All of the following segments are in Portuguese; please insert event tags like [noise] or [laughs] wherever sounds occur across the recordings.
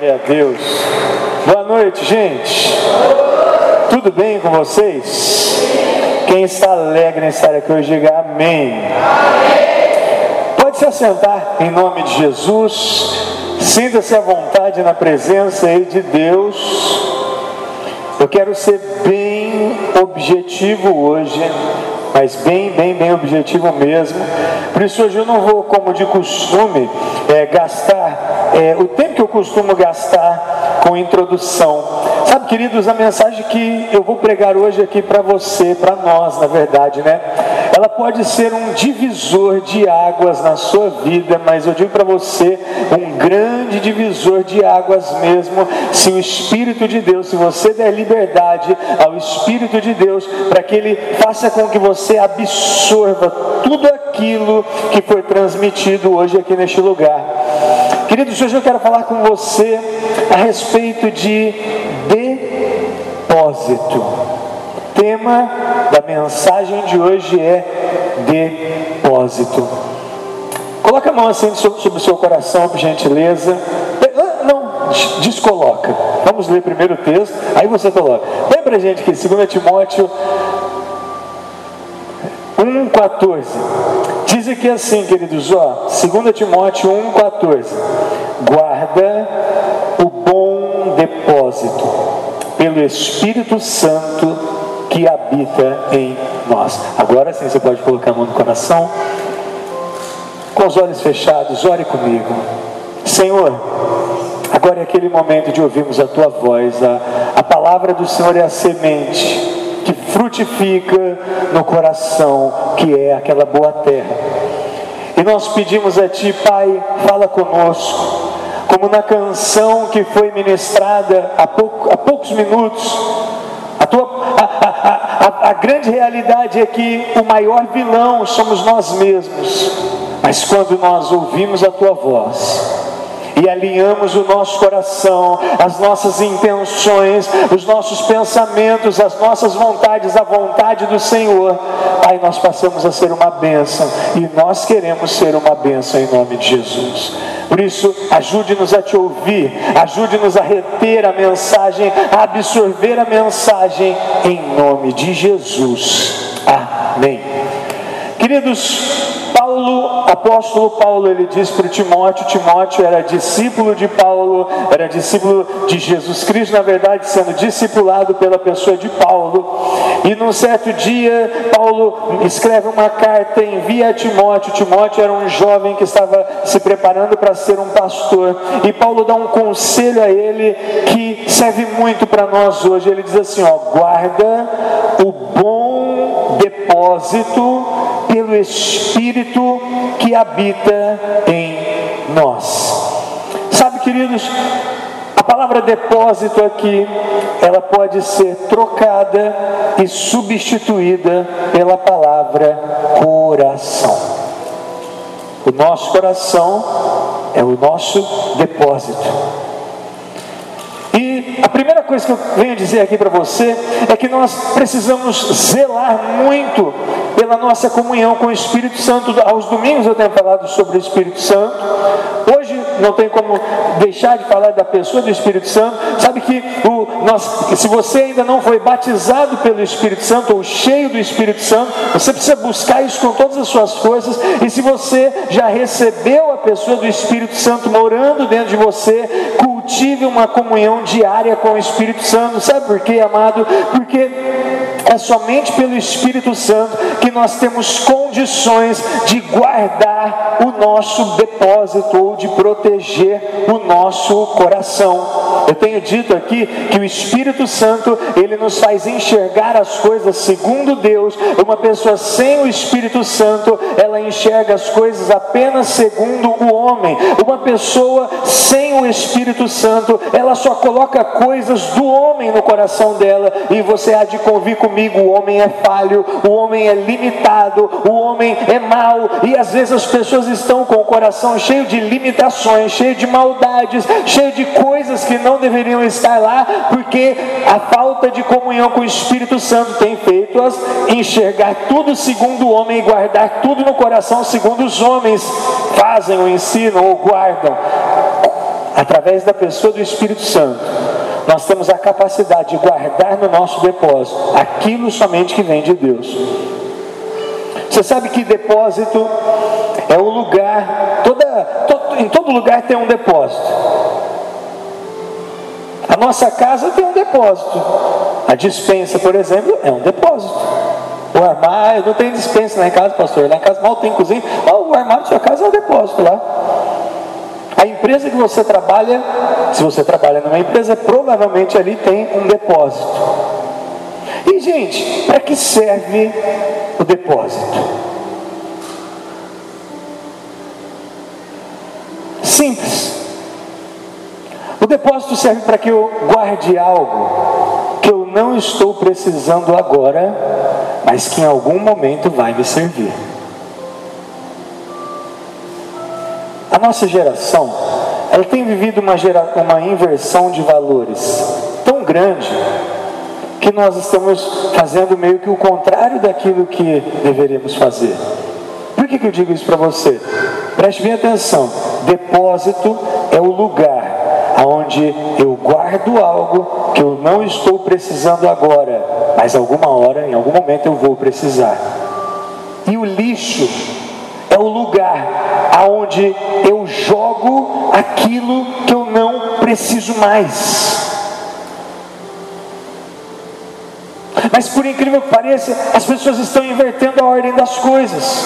Glória a Deus. Boa noite, gente. Tudo bem com vocês? Quem está alegre em estar aqui hoje, diga amém. Pode se assentar em nome de Jesus. Sinta-se à vontade na presença de Deus. Eu quero ser bem objetivo hoje mas bem, bem, bem objetivo mesmo. Por isso hoje eu não vou, como de costume, é, gastar é, o tempo que eu costumo gastar com introdução. Sabe, queridos, a mensagem que eu vou pregar hoje aqui para você, para nós, na verdade, né? Ela pode ser um divisor de águas na sua vida, mas eu digo para você, um grande divisor de águas mesmo, se o Espírito de Deus, se você der liberdade ao Espírito de Deus, para que ele faça com que você você absorva tudo aquilo que foi transmitido hoje aqui neste lugar. Queridos, hoje eu quero falar com você a respeito de depósito. O tema da mensagem de hoje é depósito. Coloca a mão assim sobre o seu coração, por gentileza. Ah, não, descoloca. Vamos ler primeiro o texto, aí você coloca. Lembra, gente, que 2 Timóteo 1,14. Diz aqui assim, queridos, ó, 2 Timóteo 1,14. Guarda o bom depósito pelo Espírito Santo que habita em nós. Agora sim você pode colocar a mão no coração. Com os olhos fechados, ore comigo. Senhor, agora é aquele momento de ouvirmos a tua voz. A, a palavra do Senhor é a semente que frutifica no coração, que é aquela boa terra. E nós pedimos a Ti, Pai, fala conosco, como na canção que foi ministrada há, pouco, há poucos minutos. A, tua, a, a, a grande realidade é que o maior vilão somos nós mesmos, mas quando nós ouvimos a Tua voz, e alinhamos o nosso coração, as nossas intenções, os nossos pensamentos, as nossas vontades, a vontade do Senhor, aí nós passamos a ser uma bênção e nós queremos ser uma bênção em nome de Jesus. Por isso, ajude-nos a te ouvir, ajude-nos a reter a mensagem, a absorver a mensagem em nome de Jesus. Amém. Queridos, Paulo, apóstolo Paulo, ele diz para Timóteo: Timóteo era discípulo de Paulo, era discípulo de Jesus Cristo, na verdade, sendo discipulado pela pessoa de Paulo. E num certo dia, Paulo escreve uma carta, envia a Timóteo. Timóteo era um jovem que estava se preparando para ser um pastor. E Paulo dá um conselho a ele que serve muito para nós hoje. Ele diz assim: ó, guarda o bom depósito pelo Espírito que habita em nós. Sabe, queridos, a palavra depósito aqui, ela pode ser trocada e substituída pela palavra coração. O nosso coração é o nosso depósito. A primeira coisa que eu venho dizer aqui para você é que nós precisamos zelar muito pela nossa comunhão com o Espírito Santo. Aos domingos eu tenho falado sobre o Espírito Santo. Hoje não tem como deixar de falar da pessoa do Espírito Santo. Sabe que o, nós, se você ainda não foi batizado pelo Espírito Santo ou cheio do Espírito Santo, você precisa buscar isso com todas as suas forças. E se você já recebeu a pessoa do Espírito Santo morando dentro de você, cultive uma comunhão diária com o Espírito Santo. Sabe por quê, amado? Porque é somente pelo Espírito Santo que nós temos condições de guardar o nosso depósito ou de proteger o nosso coração. Eu tenho dito aqui que o Espírito Santo, ele nos faz enxergar as coisas segundo Deus. Uma pessoa sem o Espírito Santo, ela enxerga as coisas apenas segundo o homem. Uma pessoa sem o Espírito Santo, ela só coloca coisas do homem no coração dela, e você há de convir comigo, o homem é falho, o homem é limitado, o homem é mau, e às vezes as pessoas estão com o coração cheio de limitações, cheio de maldades, cheio de coisas que não deveriam estar lá, porque a falta de comunhão com o Espírito Santo tem feito-as enxergar tudo segundo o homem e guardar tudo no coração segundo os homens fazem ou ensinam ou guardam. através da pessoa do Espírito Santo, nós temos a capacidade de guardar no nosso depósito aquilo somente que vem de Deus. Você sabe que depósito é o lugar, toda, em todo lugar tem um depósito. A nossa casa tem um depósito. A dispensa, por exemplo, é um depósito. O armário, não tem dispensa em casa, pastor. Em casa mal tem cozinha. O armário da sua casa é um depósito lá. A empresa que você trabalha, se você trabalha numa empresa, provavelmente ali tem um depósito. E, gente, para que serve o depósito? Simples. O depósito serve para que eu guarde algo que eu não estou precisando agora, mas que em algum momento vai me servir. Nossa geração, ela tem vivido uma, gera, uma inversão de valores tão grande que nós estamos fazendo meio que o contrário daquilo que deveríamos fazer. Por que, que eu digo isso para você? Preste bem atenção. Depósito é o lugar onde eu guardo algo que eu não estou precisando agora, mas alguma hora, em algum momento eu vou precisar. E o lixo é o lugar aonde eu jogo aquilo que eu não preciso mais. Mas por incrível que pareça, as pessoas estão invertendo a ordem das coisas.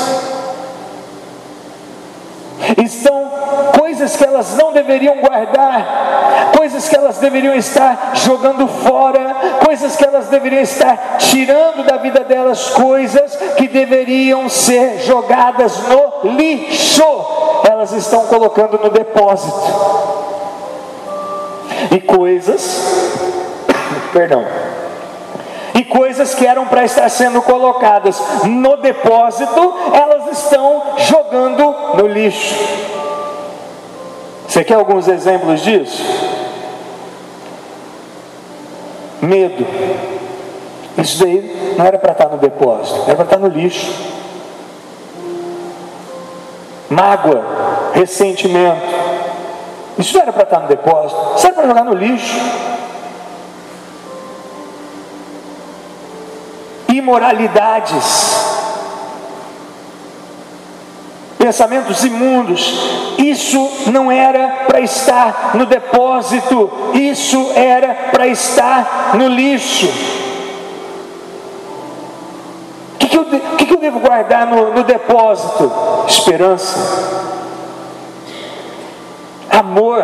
Estão coisas que elas não deveriam guardar, coisas que elas deveriam estar jogando fora, coisas que elas deveriam estar tirando da vida delas, coisas que deveriam ser jogadas no lixo, elas estão colocando no depósito. E coisas, [coughs] perdão, e coisas que eram para estar sendo colocadas no depósito, elas estão jogando no lixo. Você quer alguns exemplos disso? Medo. Isso daí não era para estar no depósito, era para estar no lixo. Mágoa, ressentimento. Isso não era para estar no depósito, isso era para jogar no lixo. Imoralidades pensamentos imundos. Isso não era para estar no depósito, isso era para estar no lixo. O que, que, eu, que, que eu devo guardar no, no depósito? Esperança, amor,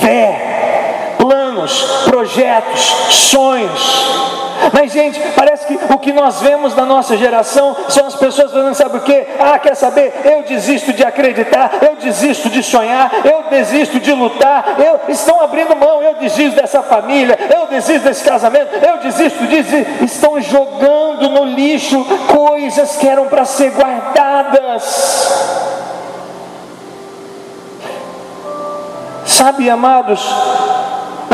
fé, planos, projetos, sonhos. Mas, gente, parece que o que nós vemos na nossa geração são as pessoas falando, sabe o que? Ah, quer saber? Eu desisto de acreditar, eu desisto de sonhar, eu desisto de lutar, eu estão abrindo mão, eu desisto dessa família, eu desisto desse casamento, eu desisto disso. Estão jogando no lixo coisas que eram para ser guardadas. Sabe, amados,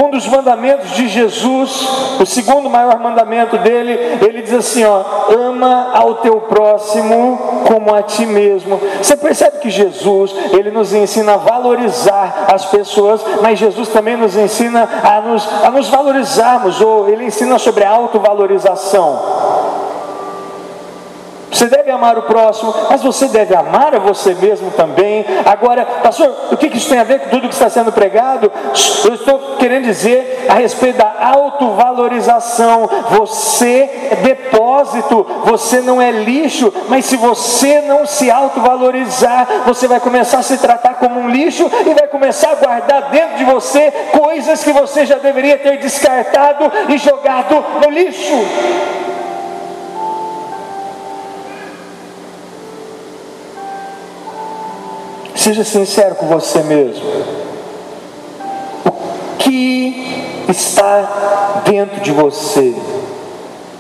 um dos mandamentos de Jesus, o segundo maior mandamento dele, ele diz assim: ó, ama ao teu próximo como a ti mesmo. Você percebe que Jesus, ele nos ensina a valorizar as pessoas, mas Jesus também nos ensina a nos, a nos valorizarmos, ou ele ensina sobre a autovalorização. Você deve amar o próximo, mas você deve amar a você mesmo também. Agora, pastor, o que isso tem a ver com tudo que está sendo pregado? Eu estou querendo dizer a respeito da autovalorização. Você é depósito, você não é lixo, mas se você não se autovalorizar, você vai começar a se tratar como um lixo e vai começar a guardar dentro de você coisas que você já deveria ter descartado e jogado no lixo. Seja sincero com você mesmo. O que está dentro de você?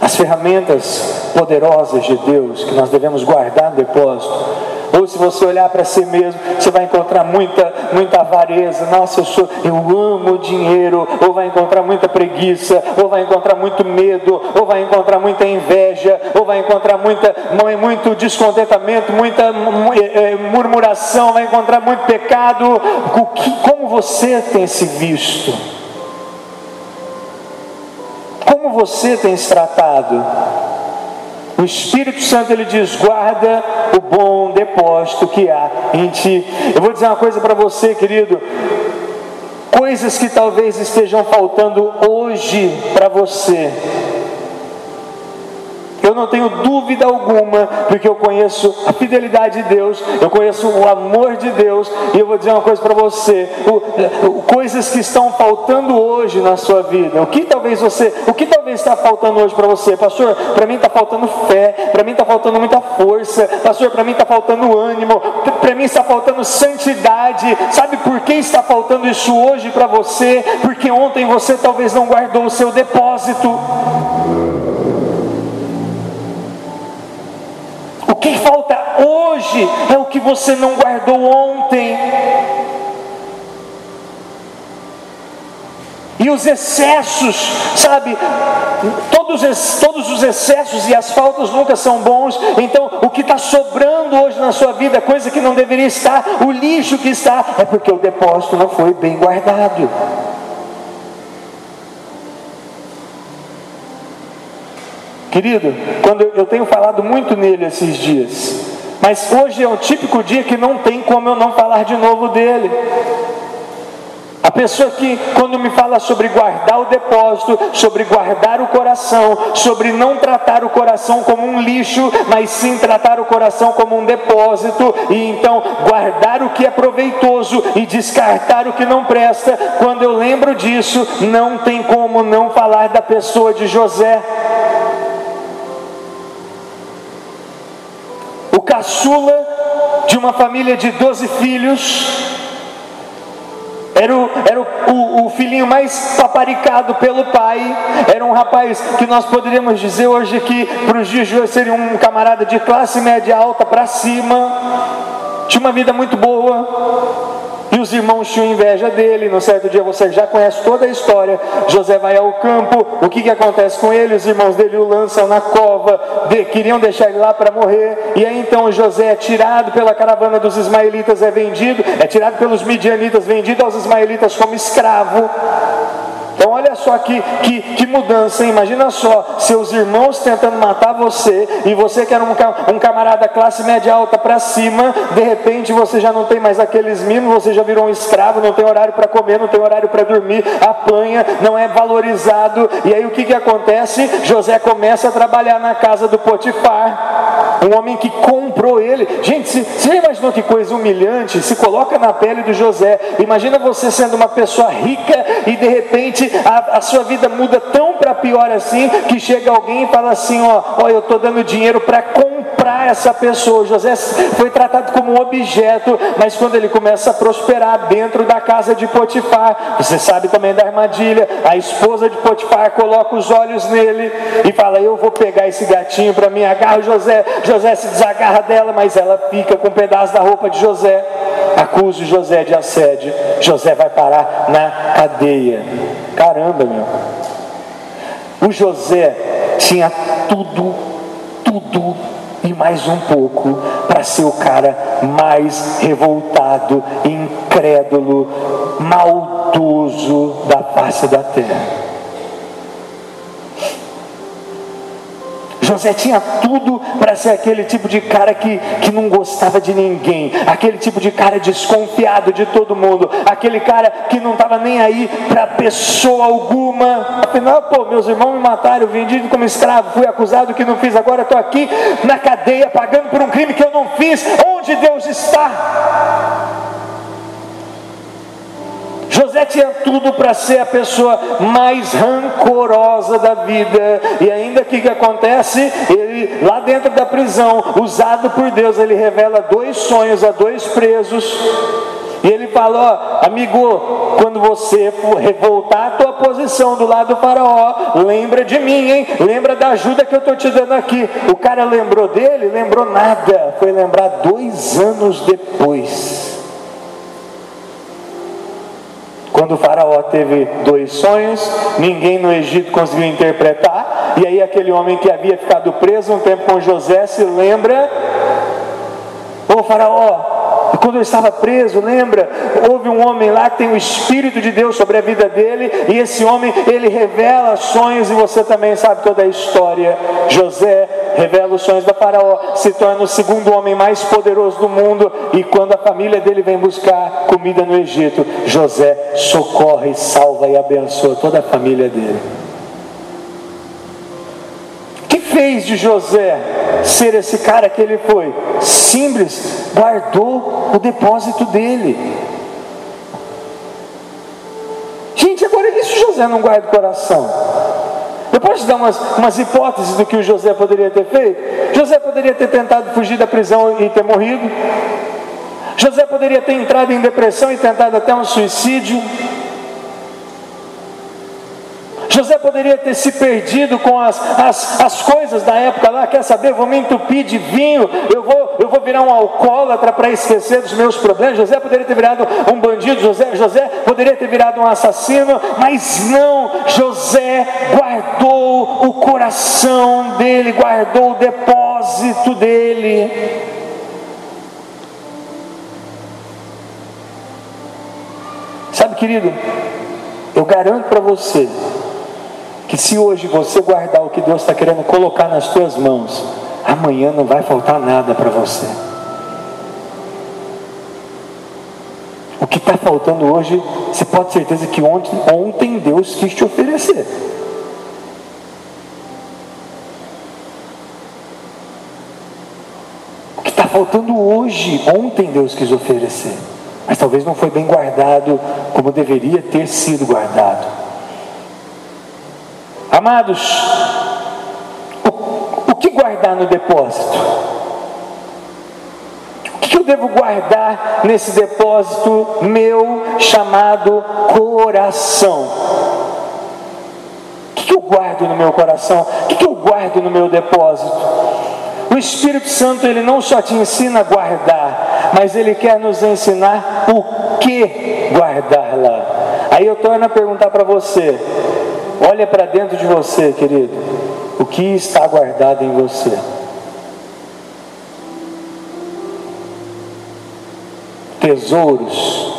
As ferramentas poderosas de Deus que nós devemos guardar no depósito Ou se você olhar para si mesmo, você vai encontrar muita, muita avareza. Nossa, eu sou, eu amo dinheiro. Ou vai encontrar muita preguiça, ou vai encontrar muito medo, ou vai encontrar muita inveja, ou vai encontrar muita, muito descontentamento, muita é, é, murmuração, vai encontrar muito pecado. Como você tem se visto? Como você tem se tratado? O Espírito Santo ele diz: guarda o bom depósito que há em ti. Eu vou dizer uma coisa para você, querido. Coisas que talvez estejam faltando hoje para você eu não tenho dúvida alguma, porque eu conheço a fidelidade de Deus, eu conheço o amor de Deus, e eu vou dizer uma coisa para você: o, o, coisas que estão faltando hoje na sua vida, o que talvez você, o que talvez está faltando hoje para você, pastor? Para mim está faltando fé, para mim está faltando muita força, pastor, para mim está faltando ânimo, para mim está faltando santidade. Sabe por que está faltando isso hoje para você? Porque ontem você talvez não guardou o seu depósito. Que falta hoje é o que você não guardou ontem. E os excessos, sabe? Todos, todos os excessos e as faltas nunca são bons. Então, o que está sobrando hoje na sua vida, coisa que não deveria estar, o lixo que está, é porque o depósito não foi bem guardado. Querido, quando eu tenho falado muito nele esses dias, mas hoje é um típico dia que não tem como eu não falar de novo dele. A pessoa que, quando me fala sobre guardar o depósito, sobre guardar o coração, sobre não tratar o coração como um lixo, mas sim tratar o coração como um depósito, e então guardar o que é proveitoso e descartar o que não presta, quando eu lembro disso, não tem como não falar da pessoa de José. Caçula de uma família de 12 filhos, era, o, era o, o, o, filhinho mais paparicado pelo pai. Era um rapaz que nós poderíamos dizer hoje que para os dias de hoje seria um camarada de classe média alta para cima. Tinha uma vida muito boa. E os irmãos tinham inveja dele. No certo dia você já conhece toda a história. José vai ao campo. O que, que acontece com ele? Os irmãos dele o lançam na cova. De, queriam deixar ele lá para morrer. E aí então José é tirado pela caravana dos ismaelitas, é vendido. É tirado pelos midianitas, vendido aos ismaelitas como escravo. Então olha só que, que, que, mudança, hein? imagina só, seus irmãos tentando matar você, e você que era um, um camarada classe média alta para cima, de repente você já não tem mais aqueles mimos, você já virou um escravo, não tem horário para comer, não tem horário para dormir, apanha, não é valorizado, e aí o que, que acontece? José começa a trabalhar na casa do Potifar, um homem que comprou ele. Gente, você já imaginou que coisa humilhante? Se coloca na pele do José, imagina você sendo uma pessoa rica e de repente a, a sua vida muda tão para pior assim que chega alguém e fala assim: ó, ó eu estou dando dinheiro para comprar essa pessoa. José foi tratado como um objeto, mas quando ele começa a prosperar dentro da casa de Potifar, você sabe também da armadilha. A esposa de Potifar coloca os olhos nele e fala: Eu vou pegar esse gatinho para mim. Agarra José. José se desagarra dela, mas ela fica com um pedaço da roupa de José. Acusa José de assédio. José vai parar na cadeia. Caramba, meu. O José tinha tudo, tudo mais um pouco para ser o cara mais revoltado, incrédulo, maldoso da face da terra. José tinha tudo para ser aquele tipo de cara que, que não gostava de ninguém, aquele tipo de cara desconfiado de todo mundo, aquele cara que não estava nem aí para pessoa alguma. Afinal, pô, meus irmãos me mataram, vendido como escravo, fui acusado que não fiz, agora estou aqui na cadeia pagando por um crime que eu não fiz. Onde Deus está? José tinha tudo para ser a pessoa mais rancorosa da vida. E ainda que que acontece? Ele lá dentro da prisão, usado por Deus, ele revela dois sonhos a dois presos. E ele falou: amigo, quando você revoltar a tua posição do lado do faraó, lembra de mim, hein? Lembra da ajuda que eu estou te dando aqui. O cara lembrou dele? Lembrou nada. Foi lembrar dois anos depois. Quando o faraó teve dois sonhos, ninguém no Egito conseguiu interpretar, e aí aquele homem que havia ficado preso um tempo com José se lembra: Ô faraó, quando eu estava preso, lembra? Houve um homem lá que tem o Espírito de Deus sobre a vida dele, e esse homem, ele revela sonhos, e você também sabe toda a história. José revela os sonhos da Faraó, se torna o segundo homem mais poderoso do mundo, e quando a família dele vem buscar comida no Egito, José socorre, salva e abençoa toda a família dele. Fez de José ser esse cara que ele foi? Simples, guardou o depósito dele. Gente, agora se José não guarda o coração? Eu posso te dar umas, umas hipóteses do que o José poderia ter feito? José poderia ter tentado fugir da prisão e ter morrido. José poderia ter entrado em depressão e tentado até um suicídio. José poderia ter se perdido com as, as, as coisas da época lá, quer saber? Vou me entupir de vinho, eu vou, eu vou virar um alcoólatra para esquecer dos meus problemas. José poderia ter virado um bandido, José, José poderia ter virado um assassino, mas não, José guardou o coração dele, guardou o depósito dele. Sabe, querido, eu garanto para você que se hoje você guardar o que Deus está querendo colocar nas tuas mãos, amanhã não vai faltar nada para você. O que está faltando hoje, você pode ter certeza que ontem, ontem Deus quis te oferecer. O que está faltando hoje, ontem Deus quis oferecer. Mas talvez não foi bem guardado como deveria ter sido guardado. Amados, o, o que guardar no depósito? O que eu devo guardar nesse depósito meu chamado coração? O que eu guardo no meu coração? O que eu guardo no meu depósito? O Espírito Santo ele não só te ensina a guardar, mas ele quer nos ensinar o que guardar lá. Aí eu torno a perguntar para você: Olha para dentro de você, querido. O que está guardado em você? Tesouros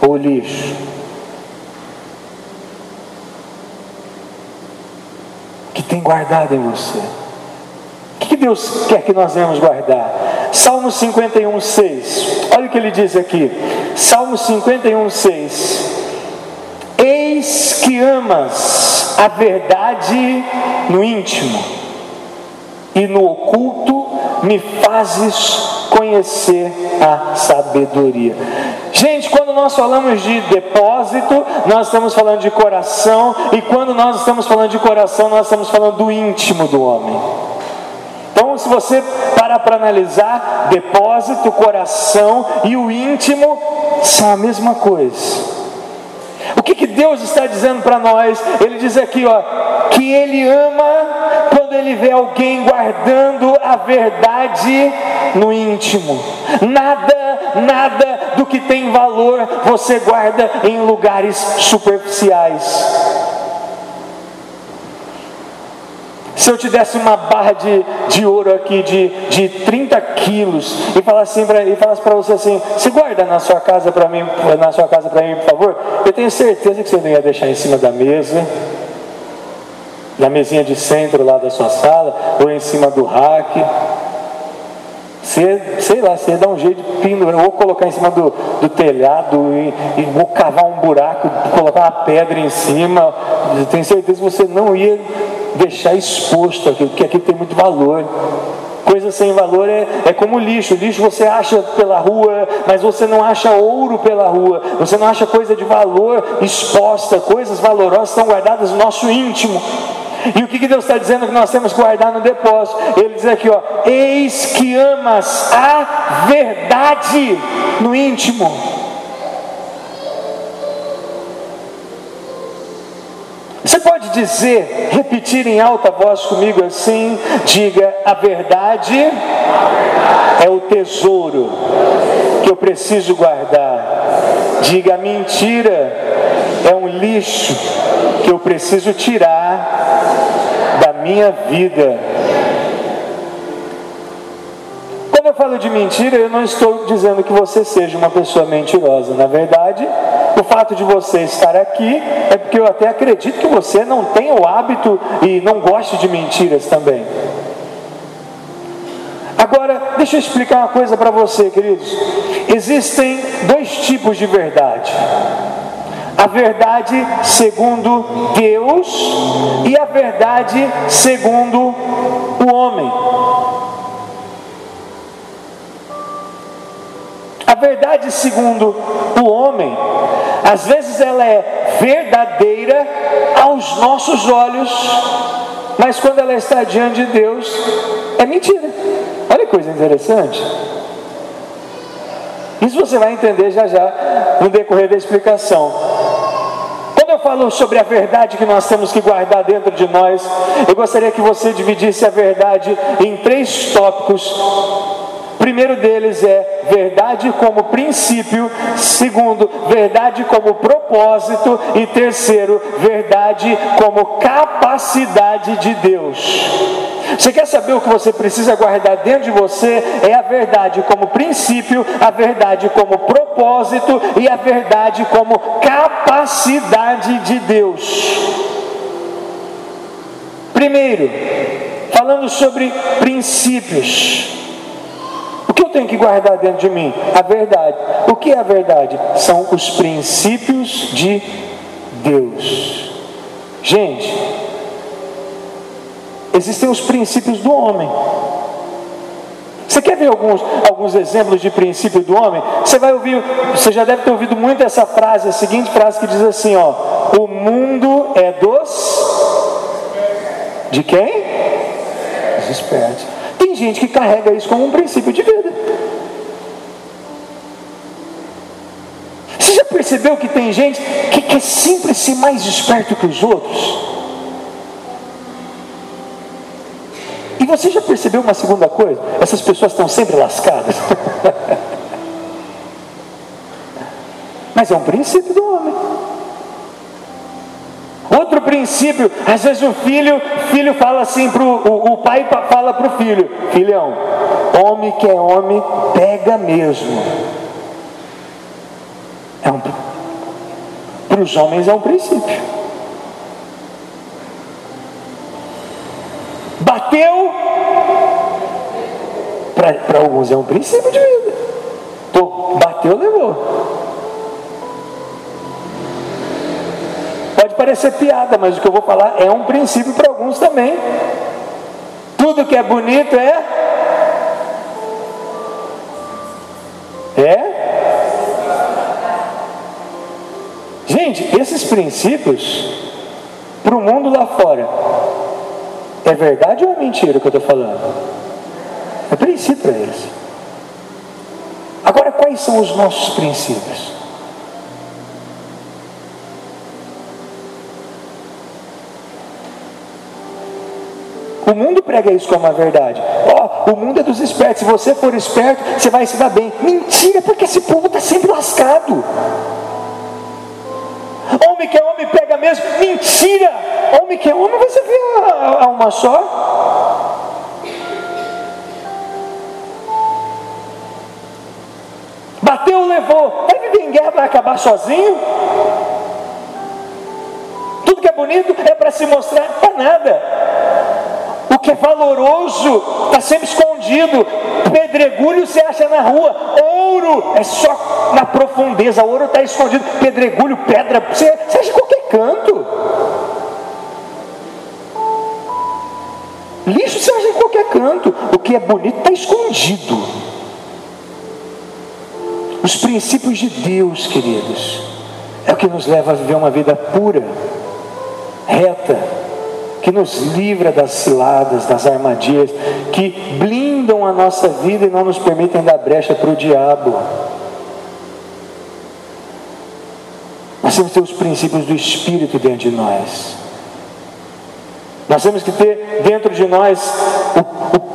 ou lixo? O que tem guardado em você? O que Deus quer que nós venhamos guardar? Salmo 51, 6. Olha o que ele diz aqui. Salmo 51, 6. Eis que amas a verdade no íntimo, e no oculto me fazes conhecer a sabedoria. Gente, quando nós falamos de depósito, nós estamos falando de coração, e quando nós estamos falando de coração, nós estamos falando do íntimo do homem. Então, se você parar para analisar, depósito, coração e o íntimo são a mesma coisa. O que, que Deus está dizendo para nós? Ele diz aqui, ó, que Ele ama quando Ele vê alguém guardando a verdade no íntimo. Nada, nada do que tem valor você guarda em lugares superficiais. Se eu te desse uma barra de, de ouro aqui de, de 30 quilos e falasse assim falasse para você assim, você guarda na sua casa para mim, na sua casa para mim, por favor, eu tenho certeza que você não ia deixar em cima da mesa, na mesinha de centro lá da sua sala, ou em cima do rack. Você, sei lá, você dar um jeito de pendurar, ou colocar em cima do, do telhado, e, e ou cavar um buraco, colocar uma pedra em cima. Eu tenho certeza que você não ia deixar exposto aquilo, porque aquilo tem muito valor. Coisa sem valor é, é como lixo. Lixo você acha pela rua, mas você não acha ouro pela rua. Você não acha coisa de valor exposta. Coisas valorosas estão guardadas no nosso íntimo. E o que, que Deus está dizendo que nós temos que guardar no depósito? Ele diz aqui, ó, eis que amas a verdade no íntimo. Você pode dizer, repetir em alta voz comigo assim: diga, a verdade é o tesouro que eu preciso guardar. Diga, a mentira é um lixo que eu preciso tirar da minha vida. Quando eu falo de mentira, eu não estou dizendo que você seja uma pessoa mentirosa. Na verdade, fato de você estar aqui é porque eu até acredito que você não tem o hábito e não goste de mentiras também. Agora, deixa eu explicar uma coisa para você, queridos. Existem dois tipos de verdade: a verdade segundo Deus e a verdade segundo o homem. A verdade segundo o homem, às vezes ela é verdadeira aos nossos olhos, mas quando ela está diante de Deus, é mentira. Olha que coisa interessante. Isso você vai entender já já no decorrer da explicação. Quando eu falo sobre a verdade que nós temos que guardar dentro de nós, eu gostaria que você dividisse a verdade em três tópicos primeiro deles é verdade como princípio, segundo, verdade como propósito, e terceiro, verdade como capacidade de Deus. Você quer saber o que você precisa guardar dentro de você? É a verdade como princípio, a verdade como propósito e a verdade como capacidade de Deus. Primeiro, falando sobre princípios que eu tenho que guardar dentro de mim? A verdade. O que é a verdade? São os princípios de Deus. Gente, existem os princípios do homem. Você quer ver alguns, alguns exemplos de princípio do homem? Você vai ouvir, você já deve ter ouvido muito essa frase, a seguinte frase que diz assim, ó: O mundo é dos de quem? Dos espertos gente que carrega isso como um princípio de vida. Você já percebeu que tem gente que quer sempre ser mais esperto que os outros? E você já percebeu uma segunda coisa? Essas pessoas estão sempre lascadas. [laughs] Mas é um princípio do homem. Outro princípio, às vezes o filho, filho fala assim pro o, o pai fala para o filho, filhão, homem que é homem, pega mesmo. É um, para os homens é um princípio. Bateu, para alguns é um princípio de vida. Tô, bateu, levou. Pode parecer piada, mas o que eu vou falar é um princípio para alguns também. Tudo que é bonito é. É? Gente, esses princípios, para o mundo lá fora, é verdade ou é mentira o que eu estou falando? É princípio para eles. Agora, quais são os nossos princípios? O mundo prega isso como uma verdade. Ó, oh, o mundo é dos espertos. Se você for esperto, você vai se dar bem. Mentira, porque esse povo está sempre lascado. Homem que é homem pega mesmo. Mentira! Homem que é homem, você vê a, uma só. Bateu, levou. Vai viver em guerra, vai acabar sozinho. Tudo que é bonito é para se mostrar para nada. O que é valoroso está sempre escondido. Pedregulho você acha na rua. Ouro é só na profundeza. Ouro está escondido. Pedregulho, pedra, você, você acha em qualquer canto. Lixo você acha em qualquer canto. O que é bonito está escondido. Os princípios de Deus, queridos, é o que nos leva a viver uma vida pura, reta, que nos livra das ciladas, das armadilhas, que blindam a nossa vida e não nos permitem dar brecha para o diabo. Nós temos que ter os princípios do Espírito dentro de nós. Nós temos que ter dentro de nós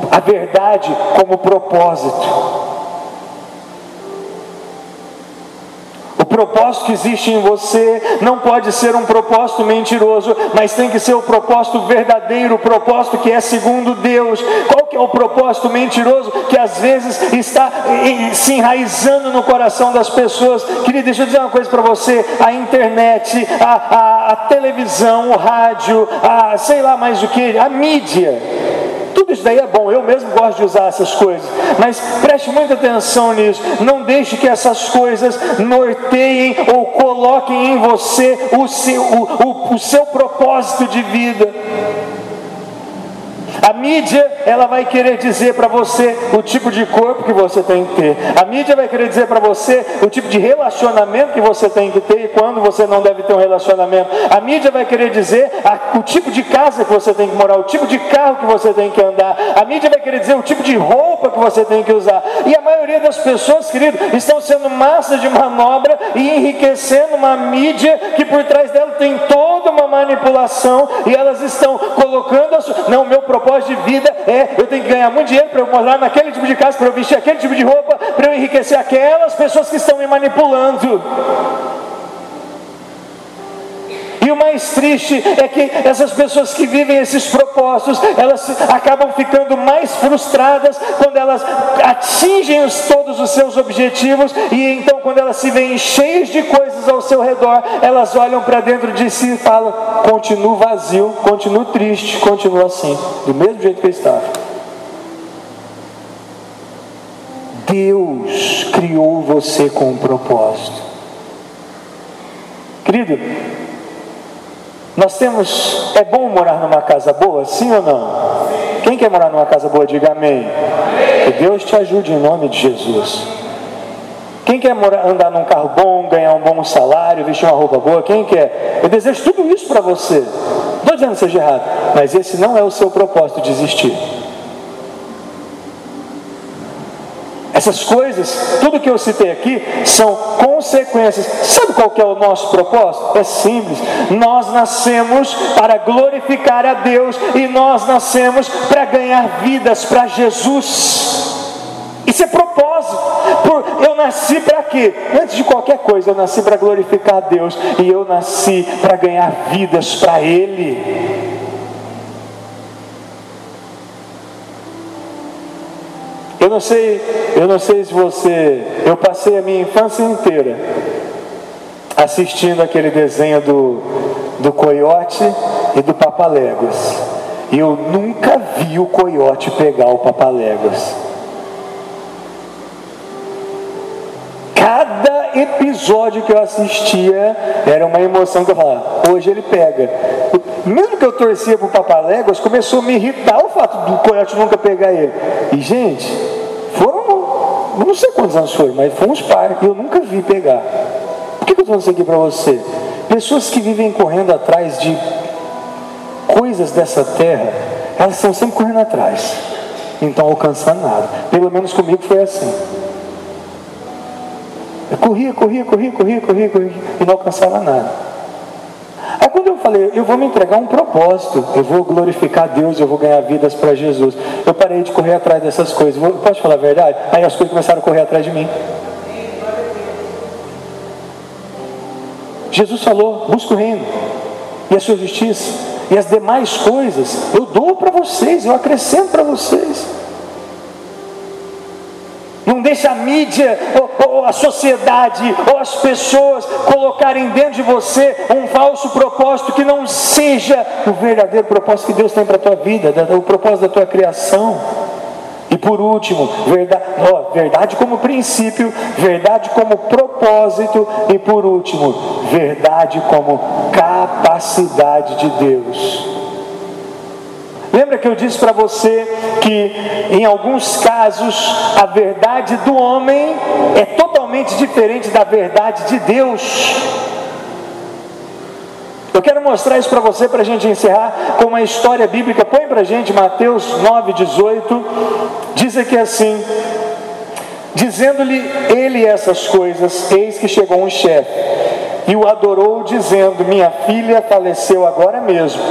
a verdade como propósito. Propósito que existe em você não pode ser um propósito mentiroso, mas tem que ser o propósito verdadeiro, o propósito que é segundo Deus. Qual que é o propósito mentiroso que às vezes está se enraizando no coração das pessoas? Queria deixa eu dizer uma coisa para você: a internet, a, a, a televisão, o rádio, a sei lá mais o que, a mídia tudo isso daí é bom, eu mesmo gosto de usar essas coisas, mas preste muita atenção nisso. Não deixe que essas coisas norteiem ou coloquem em você o seu, o, o, o seu propósito de vida. A mídia, ela vai querer dizer para você o tipo de corpo que você tem que ter. A mídia vai querer dizer para você o tipo de relacionamento que você tem que ter e quando você não deve ter um relacionamento. A mídia vai querer dizer a, o tipo de casa que você tem que morar, o tipo de carro que você tem que andar. A mídia vai querer dizer o tipo de roupa que você tem que usar. E a maioria das pessoas, querido, estão sendo massa de manobra e enriquecendo uma mídia que por trás dela tem toda uma manipulação e elas estão colocando a sua... não, meu propósito propósito de vida é eu tenho que ganhar muito dinheiro para eu morar naquele tipo de casa, para eu vestir aquele tipo de roupa, para eu enriquecer aquelas pessoas que estão me manipulando. O mais triste é que essas pessoas que vivem esses propósitos, elas acabam ficando mais frustradas quando elas atingem os, todos os seus objetivos e então quando elas se veem cheias de coisas ao seu redor, elas olham para dentro de si e falam: continuo vazio, continuo triste, continuo assim, do mesmo jeito que eu estava. Deus criou você com um propósito. Querido, nós temos, é bom morar numa casa boa, sim ou não? Quem quer morar numa casa boa, diga amém. Que Deus te ajude em nome de Jesus. Quem quer morar, andar num carro bom, ganhar um bom salário, vestir uma roupa boa? Quem quer? Eu desejo tudo isso para você. Não estou dizendo que seja errado, mas esse não é o seu propósito de existir. Essas coisas, tudo que eu citei aqui, são consequências. Sabe qual é o nosso propósito? É simples. Nós nascemos para glorificar a Deus e nós nascemos para ganhar vidas para Jesus. Isso é propósito. Eu nasci para quê? Antes de qualquer coisa, eu nasci para glorificar a Deus e eu nasci para ganhar vidas para Ele. Eu não sei, eu não sei se você, eu passei a minha infância inteira assistindo aquele desenho do, do coiote e do papaléguas. E eu nunca vi o coiote pegar o papaléguas. Cada episódio que eu assistia era uma emoção que eu falava, hoje ele pega. Mesmo que eu torcia para o papaléguas, começou a me irritar o fato do coiote nunca pegar ele. E gente, foram, não sei quantos anos foi, mas foram uns par que eu nunca vi pegar. Por que eu estou isso aqui para você? Pessoas que vivem correndo atrás de coisas dessa terra, elas estão sempre correndo atrás, não estão alcançando nada. Pelo menos comigo foi assim. Eu corria, corria, corria, corria, corria, corria e não alcançava nada. Falei, eu vou me entregar um propósito, eu vou glorificar Deus, eu vou ganhar vidas para Jesus. Eu parei de correr atrás dessas coisas. Posso falar a verdade? Aí as coisas começaram a correr atrás de mim. Jesus falou: busca o reino e a sua justiça, e as demais coisas eu dou para vocês, eu acrescento para vocês. Deixe a mídia, ou, ou, a sociedade, ou as pessoas colocarem dentro de você um falso propósito que não seja o verdadeiro propósito que Deus tem para a tua vida, o propósito da tua criação. E por último, verdade, verdade como princípio, verdade como propósito, e por último, verdade como capacidade de Deus. Lembra que eu disse para você que em alguns casos a verdade do homem é totalmente diferente da verdade de Deus? Eu quero mostrar isso para você para a gente encerrar com uma história bíblica. Põe para a gente Mateus 9, 18. Diz aqui assim: Dizendo-lhe ele essas coisas, eis que chegou um chefe e o adorou, dizendo: Minha filha faleceu agora mesmo,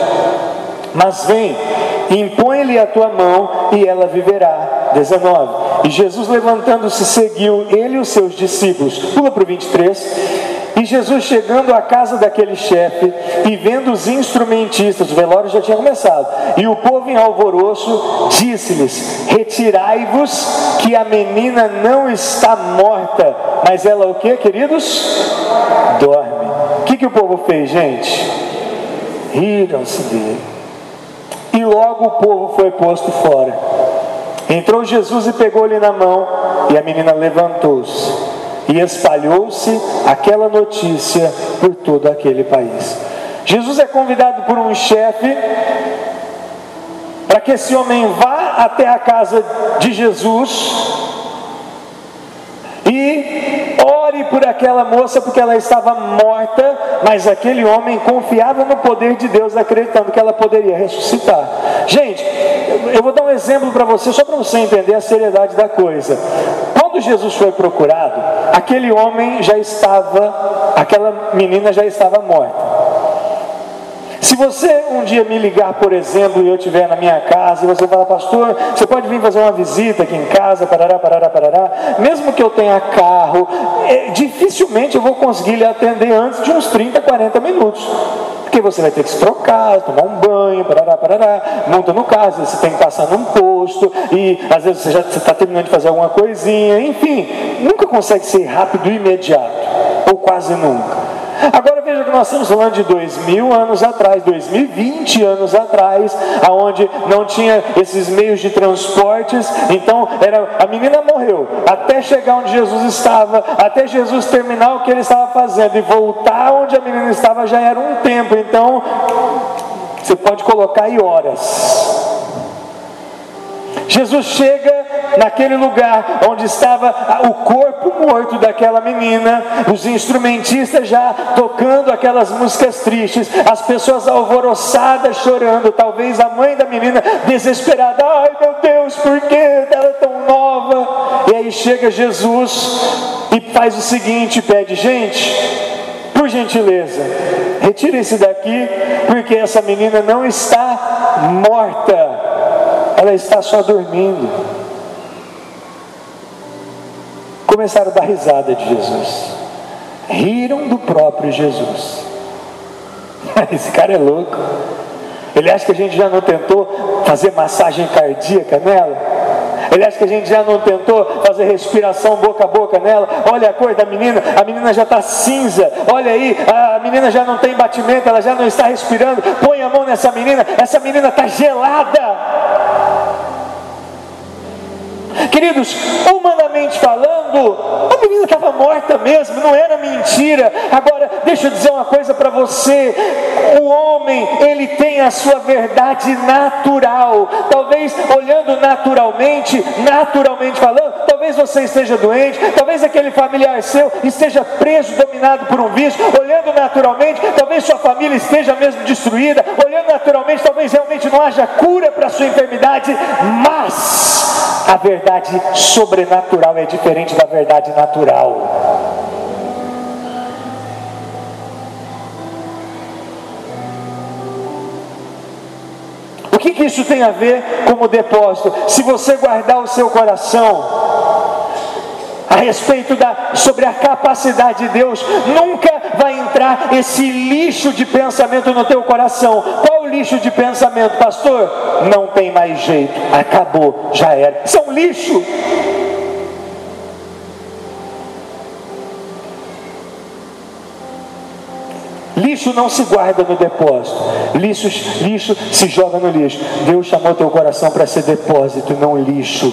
mas vem, impõe-lhe a tua mão e ela viverá. 19. E Jesus levantando-se seguiu ele e os seus discípulos. Pula para o 23. E Jesus chegando à casa daquele chefe e vendo os instrumentistas, o velório já tinha começado, e o povo em alvoroço, disse-lhes: Retirai-vos, que a menina não está morta, mas ela o que, queridos? Dorme. O que, que o povo fez, gente? Riram-se dele. E logo o povo foi posto fora. Entrou Jesus e pegou-lhe na mão, e a menina levantou-se. E espalhou-se aquela notícia por todo aquele país. Jesus é convidado por um chefe para que esse homem vá até a casa de Jesus e ore por aquela moça porque ela estava morta, mas aquele homem confiava no poder de Deus, acreditando que ela poderia ressuscitar. Gente, eu vou dar um exemplo para você, só para você entender a seriedade da coisa. Quando Jesus foi procurado, aquele homem já estava, aquela menina já estava morta. Se você um dia me ligar, por exemplo, e eu estiver na minha casa, e você falar, pastor, você pode vir fazer uma visita aqui em casa, parará, parará, parará, mesmo que eu tenha carro, é, dificilmente eu vou conseguir lhe atender antes de uns 30, 40 minutos. Porque você vai ter que se trocar, tomar um banho, parará, parará, monta no carro, você tem que passar num posto, e às vezes você já está terminando de fazer alguma coisinha, enfim, nunca consegue ser rápido e imediato, ou quase nunca. Agora veja que nós estamos falando de dois mil anos atrás, 2020 anos atrás, aonde não tinha esses meios de transportes, então era a menina morreu, até chegar onde Jesus estava, até Jesus terminar o que ele estava fazendo e voltar onde a menina estava já era um tempo, então você pode colocar aí horas. Jesus chega naquele lugar onde estava o corpo morto daquela menina, os instrumentistas já tocando aquelas músicas tristes, as pessoas alvoroçadas chorando, talvez a mãe da menina desesperada: ai meu Deus, por que ela é tão nova? E aí chega Jesus e faz o seguinte: pede, gente, por gentileza, retire-se daqui, porque essa menina não está morta ela está só dormindo. Começaram a dar risada de Jesus. Riram do próprio Jesus. [laughs] Esse cara é louco. Ele acha que a gente já não tentou fazer massagem cardíaca nela? Ele acha que a gente já não tentou fazer respiração boca a boca nela? Olha a cor da menina, a menina já está cinza. Olha aí, a menina já não tem batimento, ela já não está respirando. Põe a mão nessa menina, essa menina está gelada. Queridos, humanamente falando, a menina estava morta mesmo, não era mentira. Agora, deixa eu dizer uma coisa para você: o homem, ele tem a sua verdade natural. Talvez olhando naturalmente, naturalmente falando, talvez você esteja doente, talvez aquele familiar seu esteja preso, dominado por um vício. Olhando naturalmente, talvez sua família esteja mesmo destruída. Olhando naturalmente, talvez realmente não haja cura para sua enfermidade, mas a verdade sobrenatural é diferente da verdade natural. O que, que isso tem a ver com o depósito? Se você guardar o seu coração, a respeito da sobre a capacidade de Deus, nunca vai entrar esse lixo de pensamento no teu coração. Lixo de pensamento, pastor? Não tem mais jeito, acabou, já era. Um lixo. Lixo não se guarda no depósito, lixo, lixo se joga no lixo. Deus chamou teu coração para ser depósito, não lixo.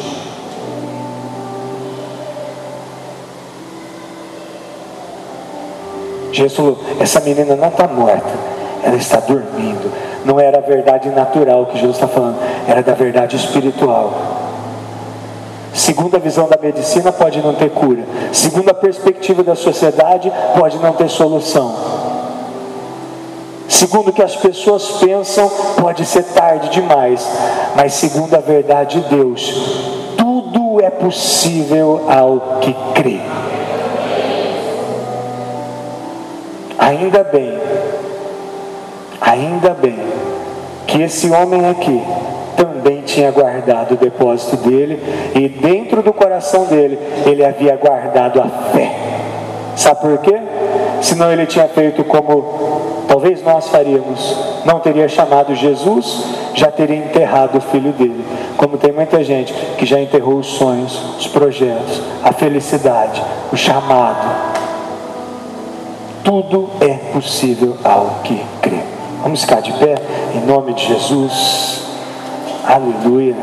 Jesus essa menina não está morta, ela está dormindo. Não era a verdade natural que Jesus está falando, era da verdade espiritual. Segundo a visão da medicina, pode não ter cura. Segundo a perspectiva da sociedade, pode não ter solução. Segundo o que as pessoas pensam, pode ser tarde demais. Mas segundo a verdade de Deus, tudo é possível ao que crê. Ainda bem, ainda bem que esse homem aqui também tinha guardado o depósito dele e dentro do coração dele ele havia guardado a fé. Sabe por quê? Senão ele tinha feito como talvez nós faríamos, não teria chamado Jesus, já teria enterrado o filho dele. Como tem muita gente que já enterrou os sonhos, os projetos, a felicidade, o chamado. Tudo é possível ao que crê. Vamos ficar de pé em nome de Jesus. Aleluia.